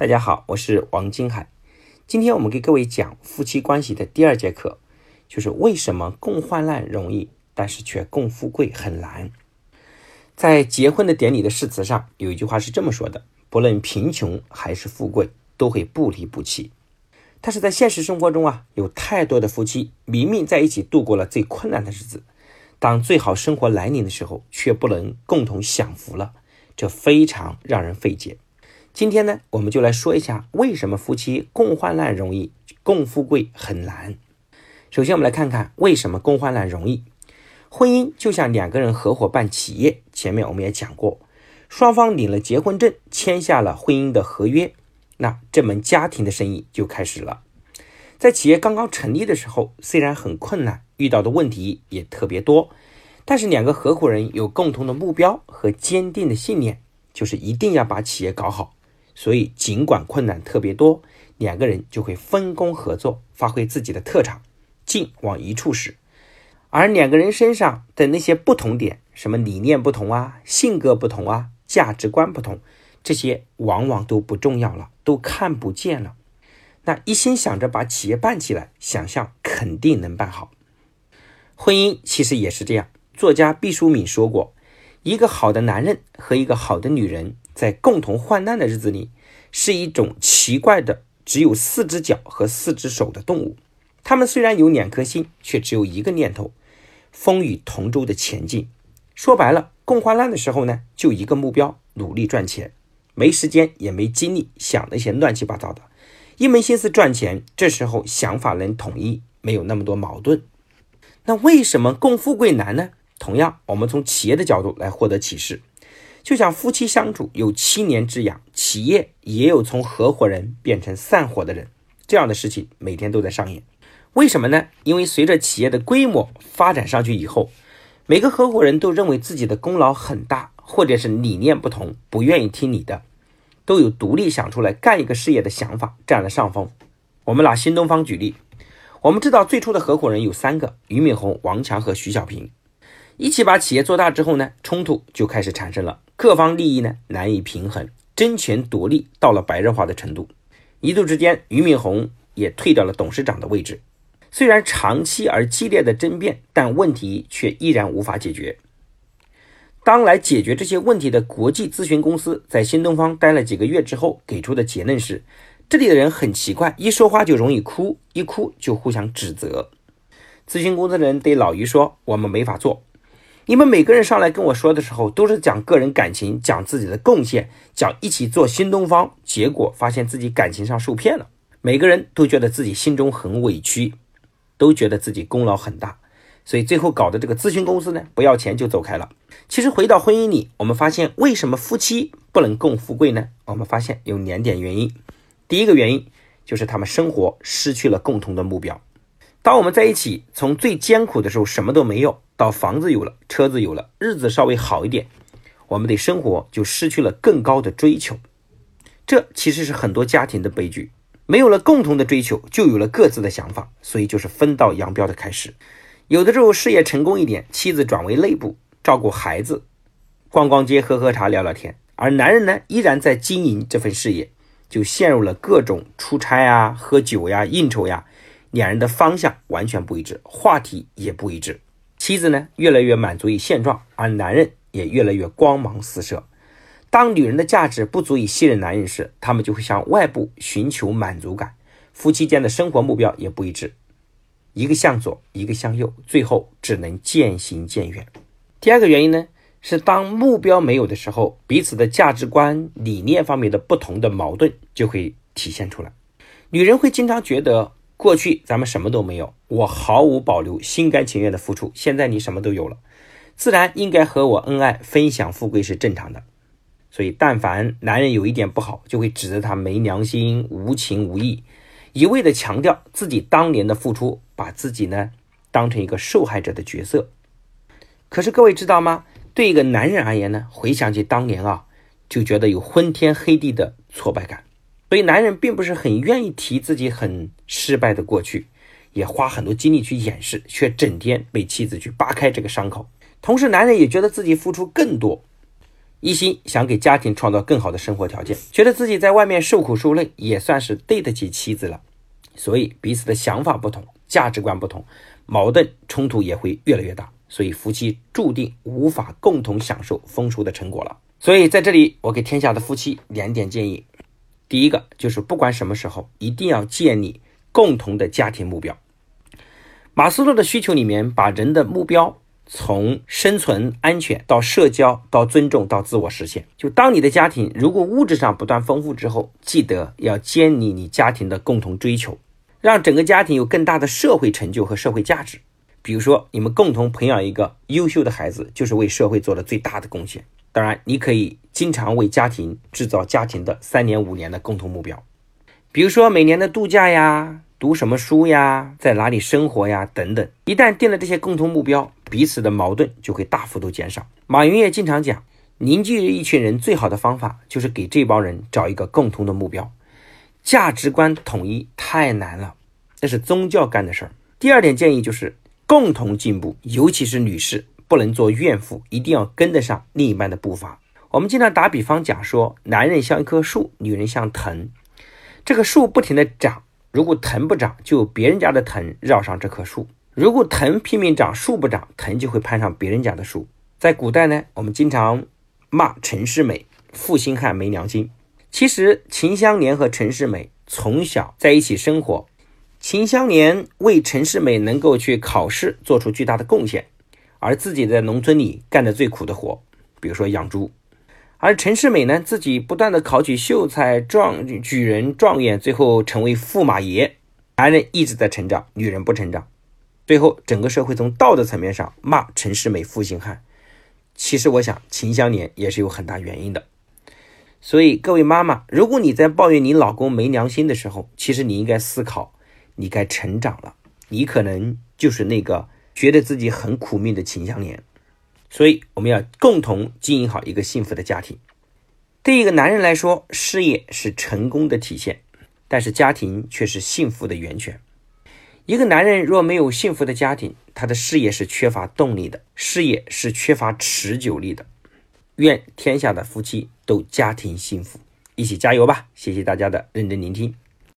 大家好，我是王金海。今天我们给各位讲夫妻关系的第二节课，就是为什么共患难容易，但是却共富贵很难。在结婚的典礼的誓词上，有一句话是这么说的：不论贫穷还是富贵，都会不离不弃。但是在现实生活中啊，有太多的夫妻明明在一起度过了最困难的日子，当最好生活来临的时候，却不能共同享福了，这非常让人费解。今天呢，我们就来说一下为什么夫妻共患难容易，共富贵很难。首先，我们来看看为什么共患难容易。婚姻就像两个人合伙办企业，前面我们也讲过，双方领了结婚证，签下了婚姻的合约，那这门家庭的生意就开始了。在企业刚刚成立的时候，虽然很困难，遇到的问题也特别多，但是两个合伙人有共同的目标和坚定的信念，就是一定要把企业搞好。所以，尽管困难特别多，两个人就会分工合作，发挥自己的特长，劲往一处使。而两个人身上的那些不同点，什么理念不同啊，性格不同啊，价值观不同，这些往往都不重要了，都看不见了。那一心想着把企业办起来，想象肯定能办好。婚姻其实也是这样。作家毕淑敏说过，一个好的男人和一个好的女人。在共同患难的日子里，是一种奇怪的只有四只脚和四只手的动物。他们虽然有两颗心，却只有一个念头：风雨同舟的前进。说白了，共患难的时候呢，就一个目标，努力赚钱，没时间也没精力想那些乱七八糟的，一门心思赚钱。这时候想法能统一，没有那么多矛盾。那为什么共富贵难呢？同样，我们从企业的角度来获得启示。就像夫妻相处有七年之痒，企业也有从合伙人变成散伙的人，这样的事情每天都在上演。为什么呢？因为随着企业的规模发展上去以后，每个合伙人都认为自己的功劳很大，或者是理念不同，不愿意听你的，都有独立想出来干一个事业的想法，占了上风。我们拿新东方举例，我们知道最初的合伙人有三个：俞敏洪、王强和徐小平。一起把企业做大之后呢，冲突就开始产生了。各方利益呢难以平衡，争权夺利到了白热化的程度。一度之间，俞敏洪也退掉了董事长的位置。虽然长期而激烈的争辩，但问题却依然无法解决。当来解决这些问题的国际咨询公司在新东方待了几个月之后，给出的结论是：这里的人很奇怪，一说话就容易哭，一哭就互相指责。咨询公司的人对老俞说：“我们没法做。”你们每个人上来跟我说的时候，都是讲个人感情，讲自己的贡献，讲一起做新东方，结果发现自己感情上受骗了。每个人都觉得自己心中很委屈，都觉得自己功劳很大，所以最后搞的这个咨询公司呢，不要钱就走开了。其实回到婚姻里，我们发现为什么夫妻不能共富贵呢？我们发现有两点原因。第一个原因就是他们生活失去了共同的目标。当我们在一起，从最艰苦的时候什么都没有。到房子有了，车子有了，日子稍微好一点，我们对生活就失去了更高的追求。这其实是很多家庭的悲剧。没有了共同的追求，就有了各自的想法，所以就是分道扬镳的开始。有的时候事业成功一点，妻子转为内部照顾孩子，逛逛街、喝喝茶、聊聊天，而男人呢依然在经营这份事业，就陷入了各种出差啊、喝酒呀、应酬呀，两人的方向完全不一致，话题也不一致。妻子呢，越来越满足于现状，而男人也越来越光芒四射。当女人的价值不足以信任男人时，他们就会向外部寻求满足感。夫妻间的生活目标也不一致，一个向左，一个向右，最后只能渐行渐远。第二个原因呢，是当目标没有的时候，彼此的价值观、理念方面的不同的矛盾就会体现出来。女人会经常觉得。过去咱们什么都没有，我毫无保留、心甘情愿的付出。现在你什么都有了，自然应该和我恩爱、分享富贵是正常的。所以，但凡男人有一点不好，就会指责他没良心、无情无义，一味的强调自己当年的付出，把自己呢当成一个受害者的角色。可是各位知道吗？对一个男人而言呢，回想起当年啊，就觉得有昏天黑地的挫败感。所以，男人并不是很愿意提自己很失败的过去，也花很多精力去掩饰，却整天被妻子去扒开这个伤口。同时，男人也觉得自己付出更多，一心想给家庭创造更好的生活条件，觉得自己在外面受苦受累也算是对得起妻子了，所以彼此的想法不同，价值观不同，矛盾冲突也会越来越大，所以夫妻注定无法共同享受丰收的成果了。所以在这里，我给天下的夫妻两点建议：第一个就是不管什么时候，一定要建立共同的家庭目标。马斯洛的需求里面把人的目标。从生存、安全到社交，到尊重，到自我实现。就当你的家庭如果物质上不断丰富之后，记得要建立你家庭的共同追求，让整个家庭有更大的社会成就和社会价值。比如说，你们共同培养一个优秀的孩子，就是为社会做了最大的贡献。当然，你可以经常为家庭制造家庭的三年、五年的共同目标，比如说每年的度假呀。读什么书呀，在哪里生活呀，等等。一旦定了这些共同目标，彼此的矛盾就会大幅度减少。马云也经常讲，凝聚一群人最好的方法就是给这帮人找一个共同的目标。价值观统一太难了，那是宗教干的事儿。第二点建议就是共同进步，尤其是女士不能做怨妇，一定要跟得上另一半的步伐。我们经常打比方讲说，男人像一棵树，女人像藤，这个树不停的长。如果藤不长，就别人家的藤绕上这棵树；如果藤拼命长，树不长，藤就会攀上别人家的树。在古代呢，我们经常骂陈世美负心汉、没良心。其实秦香莲和陈世美从小在一起生活，秦香莲为陈世美能够去考试做出巨大的贡献，而自己在农村里干的最苦的活，比如说养猪。而陈世美呢，自己不断的考取秀才、状举人、状元，最后成为驸马爷。男人一直在成长，女人不成长。最后，整个社会从道德层面上骂陈世美负心汉。其实，我想秦香莲也是有很大原因的。所以，各位妈妈，如果你在抱怨你老公没良心的时候，其实你应该思考，你该成长了。你可能就是那个觉得自己很苦命的秦香莲。所以，我们要共同经营好一个幸福的家庭。对一个男人来说，事业是成功的体现，但是家庭却是幸福的源泉。一个男人若没有幸福的家庭，他的事业是缺乏动力的，事业是缺乏持久力的。愿天下的夫妻都家庭幸福，一起加油吧！谢谢大家的认真聆听。